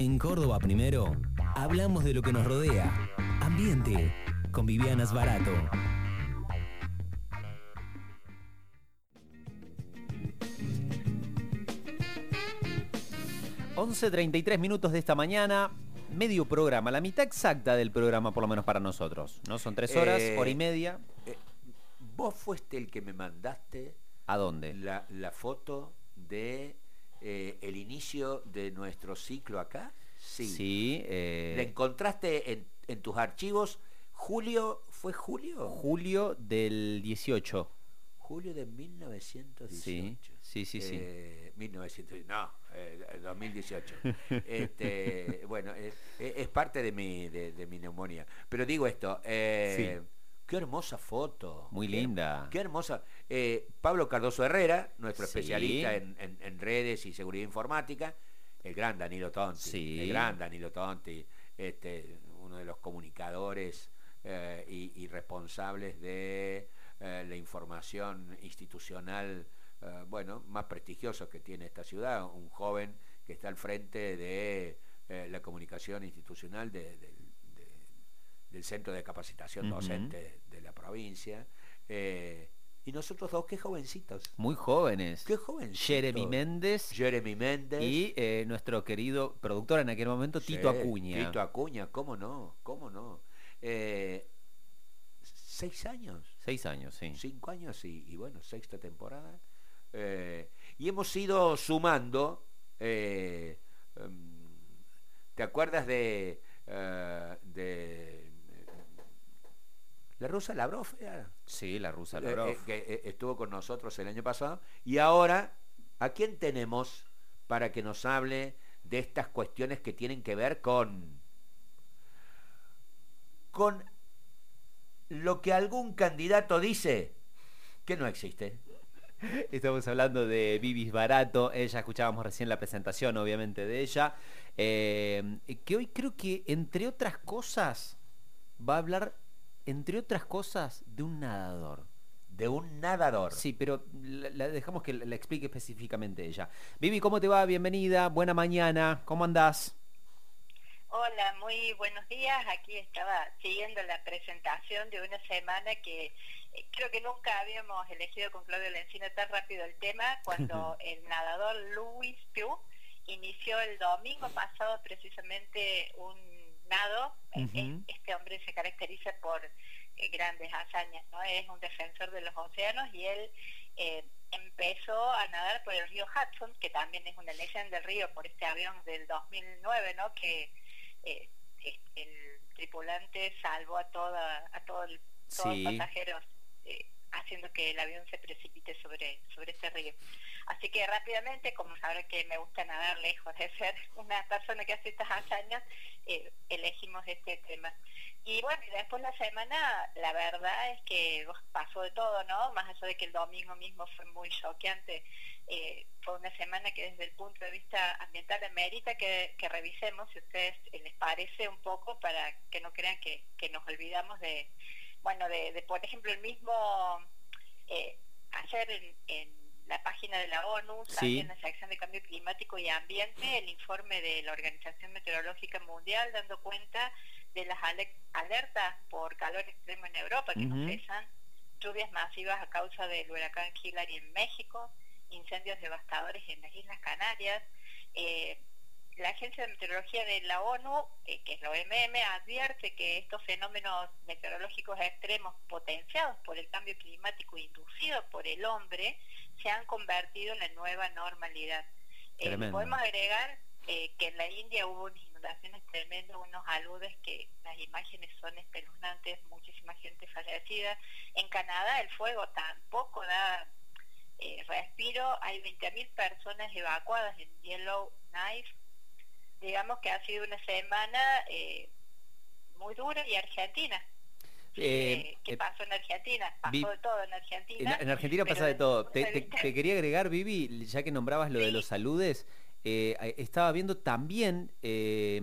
En Córdoba primero, hablamos de lo que nos rodea. Ambiente, con Vivianas Barato. ...11.33 minutos de esta mañana... ...medio programa, la mitad exacta del programa... ...por lo menos para nosotros... ¿No? Son tres horas, Eh, hora y media... Eh, vos fuiste el que me mandaste ¿A dónde? la, la foto de eh, el inicio de nuestro ciclo acá. Sí. Sí, eh, ¿La encontraste en, en tus archivos? Julio, ¿fue julio? julio del 18. Julio de 1918. Sí, sí, sí, sí. Eh, 1900, no, eh, 2018. Este, bueno, eh, eh, es parte de mi, de, de mi neumonía. Pero digo esto, eh, qué hermosa foto. Muy linda. Qué hermosa. Eh, Pablo Cardoso Herrera, nuestro Sí. especialista en, en- en redes y seguridad informática, el gran Danilo Tonti, Sí. el gran Danilo Tonti, este, uno de los comunicadores eh, y, y responsables de eh, la información institucional, bueno, más prestigiosos que tiene esta ciudad, un joven que está al frente de la comunicación institucional de- del- de- del Centro de Capacitación Ujú. Docente de la provincia. eh, y nosotros dos, qué jovencitos. Muy jóvenes. Qué jovencitos. Jeremy Méndez Jeremy Méndez. y eh, nuestro querido productor en aquel momento, Sí, Tito Acuña. Tito Acuña, ¿cómo no? ¿Cómo no? Eh, seis años, Seis años, sí. cinco años y, y bueno, sexta temporada. Eh, y hemos ido sumando. em, ¿Te acuerdas de, de la rusa Lavrov? era? Sí, la rusa Eh, Lavrov. eh, que eh, estuvo con nosotros el año pasado. Y ahora, ¿a quién tenemos para que nos hable de estas cuestiones que tienen que ver con con lo que algún candidato dice que no existe? Estamos hablando de Vivis Barato, ella escuchábamos recién la presentación, obviamente, de ella, eh, que hoy creo que, entre otras cosas, va a hablar, entre otras cosas, de un nadador. De un nadador. Sí, pero la, la dejamos que la, la explique específicamente ella. Vivi, ¿cómo te va? Bienvenida, buena mañana, ¿cómo andás? Hola, muy buenos días. Aquí estaba siguiendo la presentación de una semana que eh, creo que nunca habíamos elegido con Claudio Lencina tan rápido el tema cuando el nadador Louis Piu inició el domingo pasado precisamente un Eh, eh, Este hombre se caracteriza por eh, grandes hazañas, ¿no? Es un defensor de los océanos y él eh, empezó a nadar por el río Hudson, que también es una leyenda del río por este avión del 2009, ¿no? Que eh, el tripulante salvó a toda a todo el, todos Sí. los pasajeros eh, haciendo que el avión se precipite sobre sobre este río. Así que rápidamente como sabrán que me gusta nadar lejos de ser una persona que hace estas hazañas eh, elegimos este tema. Y bueno después la semana la verdad es que pasó de todo no más allá de que el domingo mismo fue muy choqueante eh, fue una semana que desde el punto de vista ambiental amerita que, que revisemos, si a ustedes les parece un poco, para que no crean que, que nos olvidamos de, bueno, de, de, por ejemplo, el mismo, eh, hacer en, en la página de la ONU, Sí. también en la sección de cambio climático y ambiente, el informe de la Organización Meteorológica Mundial, dando cuenta de las ale- alertas por calor extremo en Europa, que Ujú. no cesan, lluvias masivas a causa del huracán Hillary en México, incendios devastadores en las Islas Canarias. Eh, la Agencia de Meteorología de la ONU, eh, que es la OMM, advierte que estos fenómenos meteorológicos extremos potenciados por el cambio climático inducido por el hombre se han convertido en la nueva normalidad. Eh, podemos agregar eh, que en la India hubo unas inundaciones tremendas, unos aludes que las imágenes son espeluznantes, muchísima gente fallecida. En Canadá el fuego tampoco da eh, respiro, hay 20.000 personas evacuadas en Yellowknife. Digamos que ha sido una semana eh, muy dura y Argentina. Eh, Eh, ¿Qué eh, pasó en Argentina? Pasó de todo en En, Argentina. en Argentina pasa de todo. Te, quería agregar, Vivi, ya que nombrabas lo de los saludes, eh, estaba viendo también eh,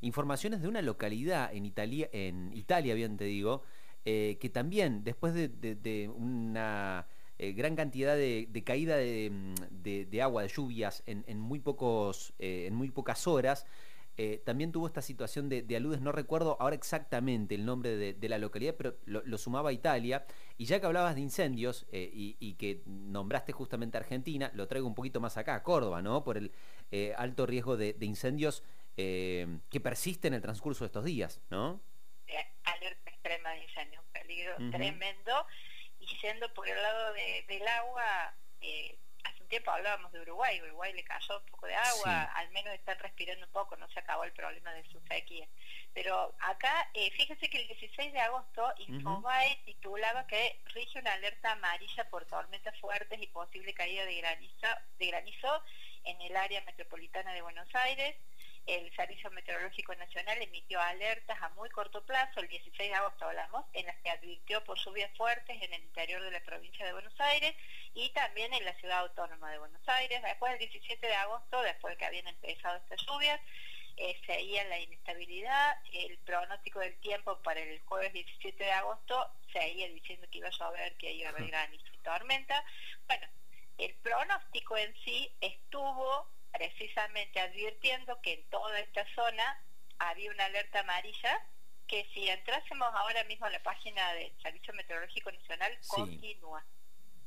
informaciones de una localidad en Italia, en Italia bien te digo, eh, que también después de, de- de una gran cantidad de, caída mm, de, agua, de lluvias en, muy, pocos, en muy pocas horas. también tuvo esta situación de, aludes, no recuerdo ahora exactamente el nombre de, la localidad, pero lo, sumaba a Italia. Y ya que hablabas de incendios y, que nombraste justamente Argentina, lo traigo un poquito más acá, a Córdoba, ¿no? Por el alto riesgo de, incendios que persiste en el transcurso de estos días, ¿no? alerta extrema de incendio, un peligro tremendo. Y siendo por el lado del agua, eh, hace un tiempo hablábamos de Uruguay, Uruguay le cayó un poco de agua, al menos están respirando un poco, no se acabó el problema de su sequía. Pero acá, eh, fíjense que el 16 de agosto Infobae titulaba que rige una alerta amarilla por tormentas fuertes y posible caída de granizo, de granizo en el área metropolitana de Buenos Aires el Servicio Meteorológico Nacional emitió alertas a muy corto plazo, el 16 de agosto hablamos, en las que advirtió por lluvias fuertes en el interior de la provincia de Buenos Aires y también en la ciudad autónoma de Buenos Aires. Después del 17 de agosto, después de que habían empezado estas lluvias, eh, seguía la inestabilidad, el pronóstico del tiempo para el jueves 17 de agosto seguía diciendo que iba a llover, que iba a haber granizo y tormenta. Bueno, el pronóstico en sí estuvo precisamente advirtiendo que en toda esta zona había una alerta amarilla que si entrásemos ahora mismo a la página del Servicio Meteorológico Nacional continúa.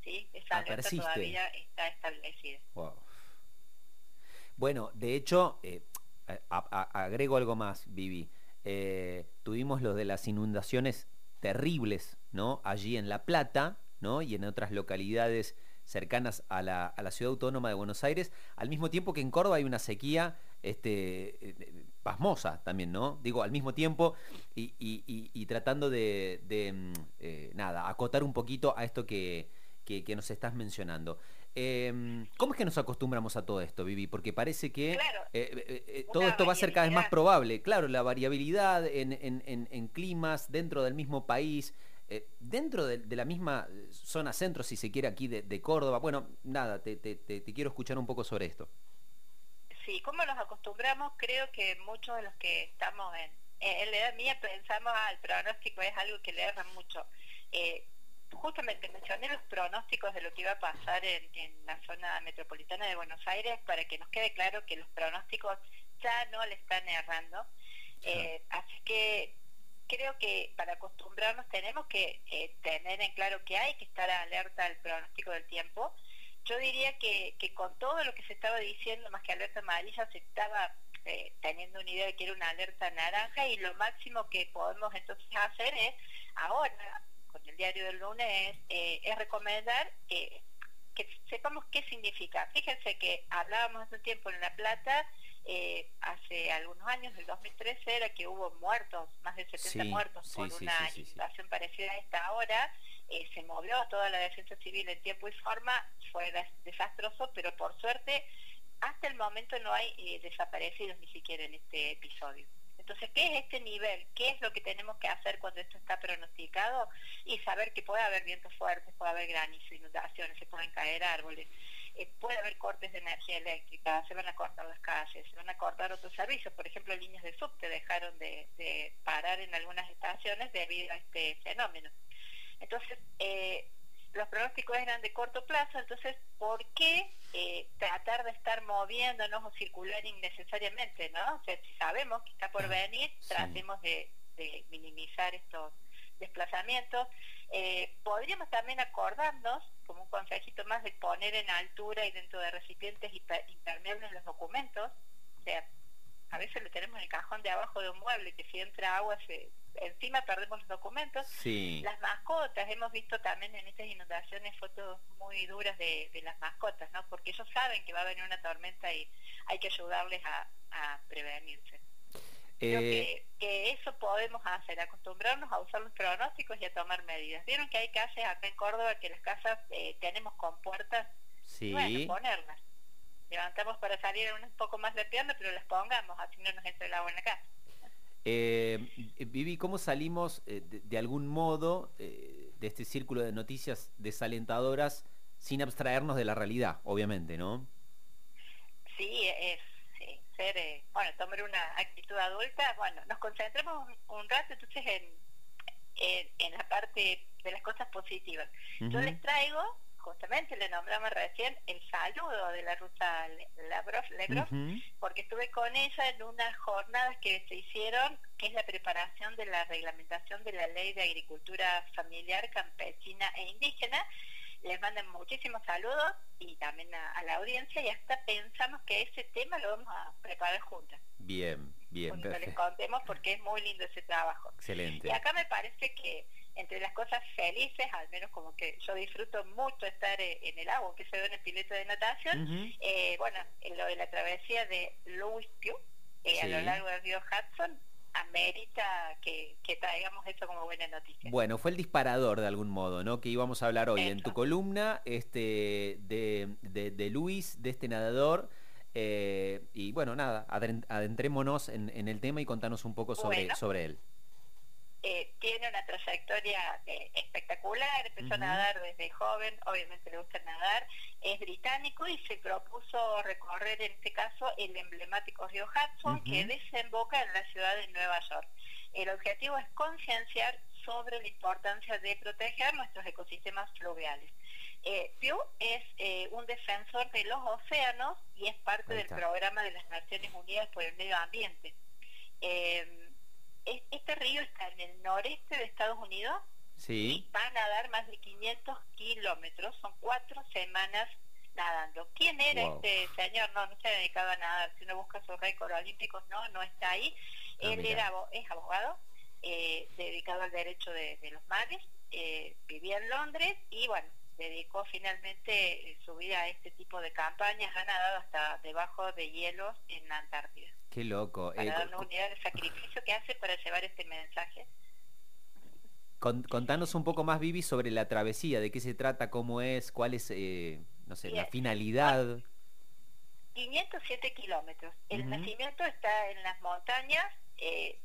¿sí? Esa alerta todavía está establecida. Bueno, de hecho, eh, agrego algo más, Vivi. Eh, tuvimos lo de las inundaciones terribles, ¿no? Allí en La Plata, ¿no? Y en otras localidades cercanas a la, a la, ciudad autónoma de Buenos Aires, al mismo tiempo que en Córdoba hay una sequía este, eh, pasmosa también, ¿no? Digo, al mismo tiempo y, tratando de, mm, eh, nada, acotar un poquito a esto que, nos estás mencionando. Em, ¿Cómo es que nos acostumbramos a todo esto, Vivi? Porque parece que eh, todo esto va a ser cada vez más probable. Claro, la variabilidad en, en climas dentro del mismo país, eh, dentro de, la misma zona centro, si se quiere, aquí de, Córdoba, bueno, nada, te, quiero escuchar un poco sobre esto. Sí, como nos acostumbramos, creo que muchos de los que estamos en, en la edad mía pensamos, al pronóstico es algo que le erra mucho. Eh, justamente mencioné los pronósticos de lo que iba a pasar en, la zona metropolitana de Buenos Aires para que nos quede claro que los pronósticos ya no le están errando. Eh, así que creo que para acostumbrarnos tenemos que eh, tener en claro que hay que estar alerta al pronóstico del tiempo. Yo diría que, con todo lo que se estaba diciendo, más que alerta amarilla, se estaba eh, teniendo una idea de que era una alerta naranja y lo máximo que podemos entonces hacer es, ahora, con el diario del lunes, eh, es recomendar que sepamos qué significa. Fíjense que hablábamos hace un tiempo en La Plata eh, hace algunos años, el 2013, era que hubo muertos, más de 70 muertos por una situación parecida a esta ahora. Eh, se movió toda la defensa civil en tiempo y forma, fue desastroso, pero por suerte hasta el momento no hay eh, desaparecidos ni siquiera en este episodio. Entonces, ¿qué es este nivel? ¿Qué es lo que tenemos que hacer cuando esto está pronosticado? Y saber que puede haber vientos fuertes, puede haber granizo, inundaciones, se pueden caer árboles, eh, puede haber cortes de energía eléctrica, se van a cortar las calles, se van a cortar otros servicios, por ejemplo líneas de subte dejaron de, parar en algunas estaciones debido a este fenómeno. Entonces, eh, los pronósticos eran de corto plazo, entonces, ¿por qué eh, tratar de estar moviéndonos o circular innecesariamente? ¿no? O sea, si sabemos que está por venir, tratemos de minimizar estos desplazamientos. Eh, podríamos también acordarnos, como un consejito más, de poner en altura y dentro de recipientes impermeables los documentos. O sea, a veces lo tenemos en el cajón de abajo de un mueble, que si entra agua, se, encima perdemos los documentos. Las mascotas, hemos visto también en estas inundaciones fotos muy duras de, las mascotas, ¿no? Porque ellos saben que va a venir una tormenta y hay que ayudarles a prevenirse. Creo eh, que, eso podemos hacer, acostumbrarnos a usar los pronósticos y a tomar medidas. Vieron que hay calles acá en Córdoba que las casas eh, tenemos con puertas, sí. bueno, ponerlas. Levantamos para salir un poco más de pierna, pero las pongamos, así no nos entra el agua en la casa. Eh, Vivi, ¿cómo salimos eh, de, algún modo de este círculo de noticias desalentadoras sin abstraernos de la realidad, obviamente, no? Sí, es ser, eh, bueno, tomar una actitud adulta, bueno, nos concentremos un, rato entonces en, en, la parte de las cosas positivas. Yo les traigo justamente le nombramos recién el saludo de la ruta Lavrov, porque estuve con ella en unas jornadas que se hicieron, que es la preparación de la reglamentación de la ley de agricultura familiar, campesina e indígena. Les mandan muchísimos saludos y también a, la audiencia y hasta pensamos que ese tema lo vamos a preparar juntas. Bien, bien. Cuando les contemos porque es muy lindo ese trabajo. Excelente. Y acá me parece que entre las cosas felices, al menos como que yo disfruto mucho estar eh, en el agua, que se ve en el piloto de natación, eh, bueno, en lo de la travesía de Louis Pugh, eh, a lo largo del río Hudson, amerita que, que, traigamos eso como buena noticia. Bueno, fue el disparador de algún modo, ¿no? Que íbamos a hablar hoy en tu columna este, de, de, Luis, de este nadador. y bueno, nada, adentrémonos en, el tema y contanos un poco sobre, sobre él. Eh, tiene una trayectoria eh, espectacular, empezó a nadar desde joven, obviamente le gusta nadar, es británico y se propuso recorrer en este caso el emblemático río Hudson que desemboca en la ciudad de Nueva York. El objetivo es concienciar sobre la importancia de proteger nuestros ecosistemas fluviales. Eh, Pew es eh, un defensor de los océanos y es parte del programa de las Naciones Unidas por el Medio Ambiente este río está en el noreste de Estados Unidos sí. y va a nadar más de 500 kilómetros, son cuatro semanas nadando. ¿Quién era este señor? No, no se ha dedicado a nadar, si uno busca sus récords olímpicos, no, no está ahí. Ah, Él era, es abogado, eh, dedicado al derecho de, los mares, eh, vivía en Londres y bueno, dedicó finalmente eh, su vida a este tipo de campañas, ha nadado hasta debajo de hielos en la Antártida. Qué loco. Para eh, darnos una idea del sacrificio que hace para llevar este mensaje. contanos un poco más, Vivi, sobre la travesía, de qué se trata, cómo es, cuál es, eh, no sé, la finalidad. 507 kilómetros. El nacimiento está en las montañas, eh,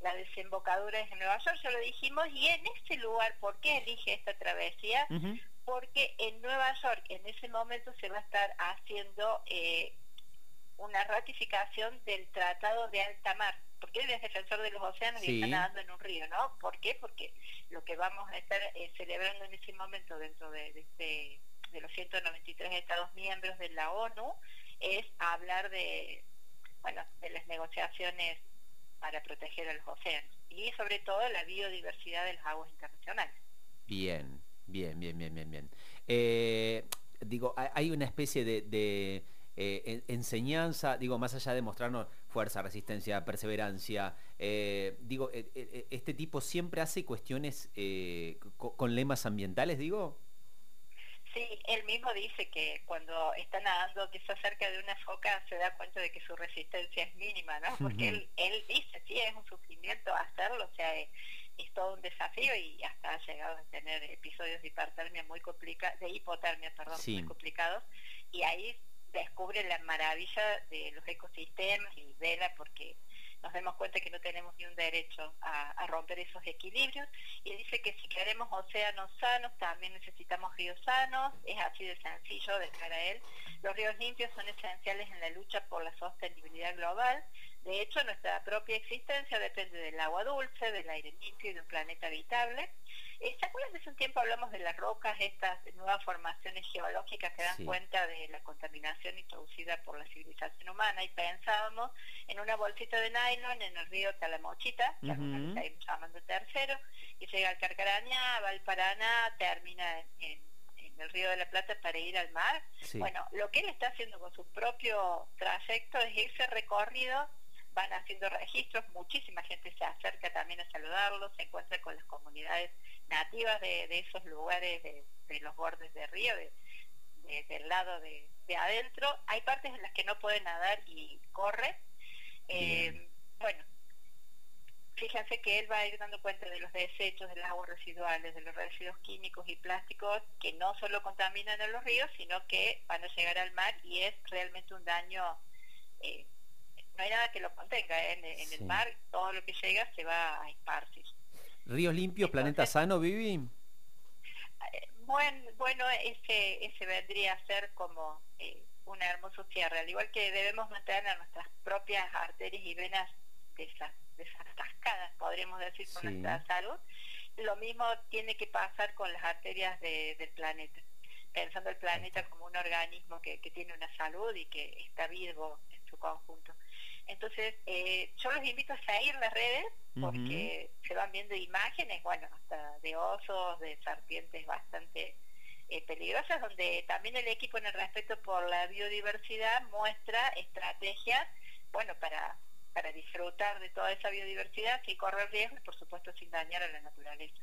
la desembocadura es en Nueva York, ya lo dijimos, y en ese lugar, ¿por qué elige esta travesía? Porque en Nueva York en ese momento se va a estar haciendo eh, una ratificación del Tratado de Alta Mar, porque él es defensor de los océanos y está nadando en un río, ¿no? ¿Por qué? Porque lo que vamos a estar eh, celebrando en ese momento dentro de, este, de los 193 Estados miembros de la ONU es hablar de, bueno, de las negociaciones para proteger a los océanos y sobre todo la biodiversidad de las aguas internacionales. Bien, bien, bien, bien, bien, bien. Eh, digo, hay una especie de eh, enseñanza, digo, más allá de mostrarnos fuerza, resistencia, perseverancia, eh, digo, eh, ¿este tipo siempre hace cuestiones con lemas ambientales, digo? Sí, él mismo dice que cuando está nadando, que está cerca de una foca, se da cuenta de que su resistencia es mínima, ¿no? Porque él, él dice, sí, es un sufrimiento hacerlo, o sea, es, todo un desafío y hasta ha llegado a tener episodios de hipotermia muy complicados, de hipotermia, perdón, muy complicados, y ahí descubre la maravilla de los ecosistemas y vela porque nos damos cuenta que no tenemos ni un derecho a, romper esos equilibrios. Y dice que si queremos océanos sanos también necesitamos ríos sanos, es así de sencillo de cara a él. Los ríos limpios son esenciales en la lucha por la sostenibilidad global de hecho, nuestra propia existencia depende del agua dulce, del aire limpio y de un planeta habitable. ¿Se acuerdan de hace un tiempo hablamos de las rocas, estas nuevas formaciones geológicas que dan cuenta de la contaminación introducida por la civilización humana? Y pensábamos en una bolsita de nylon en el río Talamochita, que uh llamando tercero, y llega al Carcarañá, va al Paraná, termina en, el río de la Plata para ir al mar. Bueno, lo que él está haciendo con su propio trayecto es ese recorrido van haciendo registros, muchísima gente se acerca también a saludarlos, se encuentra con las comunidades nativas de, esos lugares, de, los bordes de río, de, del lado de, adentro. Hay partes en las que no pueden nadar y corre. Eh, bueno, fíjense que él va a ir dando cuenta de los desechos, de las aguas residuales, de los residuos químicos y plásticos que no solo contaminan a los ríos, sino que van a llegar al mar y es realmente un daño eh, no hay nada que lo contenga. ¿eh? En, el mar todo lo que llega se va a esparcir. ¿Ríos limpios, planeta sano, Vivi? Eh, bueno, bueno ese, ese vendría a ser como eh, un hermoso cierre, al igual que debemos mantener nuestras propias arterias y venas desatascadas, podríamos decir, con nuestra salud, lo mismo tiene que pasar con las arterias del planeta. pensando el planeta como un organismo que, tiene una salud y que está vivo en su conjunto. Entonces, eh, yo los invito a seguir las redes porque se van viendo imágenes, bueno, hasta de osos, de serpientes bastante eh, peligrosas, donde también el equipo en el respeto por la biodiversidad muestra estrategias, bueno, para, para disfrutar de toda esa biodiversidad sin correr riesgos y por supuesto sin dañar a la naturaleza.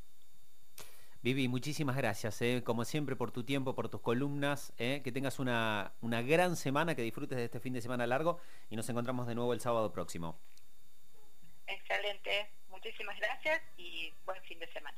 Vivi, muchísimas gracias, eh, como siempre, por tu tiempo, por tus columnas. Eh, que tengas una, una gran semana, que disfrutes de este fin de semana largo y nos encontramos de nuevo el sábado próximo. Excelente, muchísimas gracias y buen fin de semana.